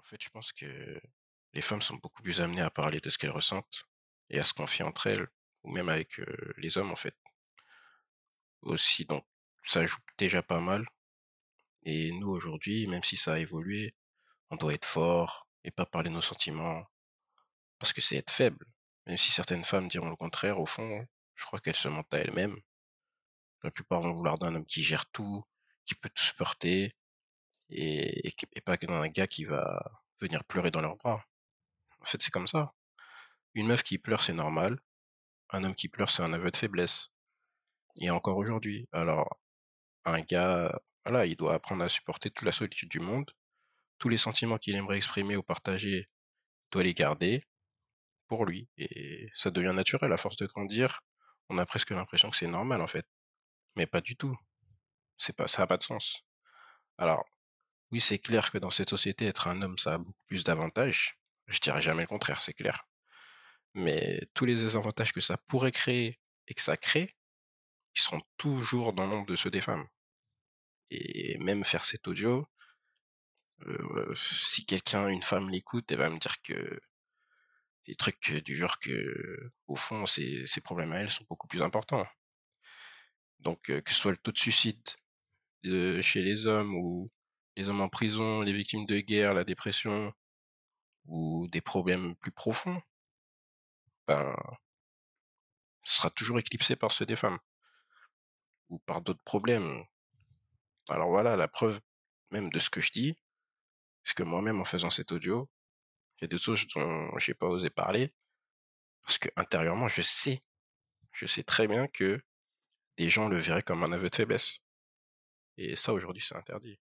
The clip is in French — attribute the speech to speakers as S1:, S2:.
S1: En fait, je pense que les femmes sont beaucoup plus amenées à parler de ce qu'elles ressentent et à se confier entre elles, ou même avec les hommes en fait. Aussi, donc ça joue déjà pas mal. Et nous aujourd'hui, même si ça a évolué, on doit être fort et pas parler de nos sentiments, parce que c'est être faible. Même si certaines femmes diront le contraire, au fond, je crois qu'elles se mentent à elles-mêmes. La plupart vont vouloir d'un homme qui gère tout, qui peut tout supporter, et, et, et pas d'un gars qui va venir pleurer dans leurs bras. En fait, c'est comme ça. Une meuf qui pleure, c'est normal. Un homme qui pleure, c'est un aveu de faiblesse. Et encore aujourd'hui. Alors, un gars, voilà, il doit apprendre à supporter toute la solitude du monde. Tous les sentiments qu'il aimerait exprimer ou partager, doit les garder pour lui. Et ça devient naturel à force de grandir. On a presque l'impression que c'est normal, en fait. Mais pas du tout. C'est pas, ça n'a pas de sens. Alors, oui, c'est clair que dans cette société, être un homme, ça a beaucoup plus d'avantages. Je dirais jamais le contraire, c'est clair. Mais tous les désavantages que ça pourrait créer et que ça crée, ils seront toujours dans l'ombre de ceux des femmes. Et même faire cet audio, euh, si quelqu'un, une femme l'écoute, elle va me dire que des trucs du genre que, au fond, ces, problèmes à elle sont beaucoup plus importants. Donc, euh, que ce soit le taux de suicide de, chez les hommes ou les hommes en prison, les victimes de guerre, la dépression ou des problèmes plus profonds, ben, sera toujours éclipsé par ceux des femmes ou par d'autres problèmes. Alors voilà, la preuve même de ce que je dis, c'est que moi-même en faisant cet audio, il y a des choses dont j'ai pas osé parler parce que intérieurement, je sais, je sais très bien que des gens le verraient comme un aveu de faiblesse. Et ça aujourd'hui, c'est interdit.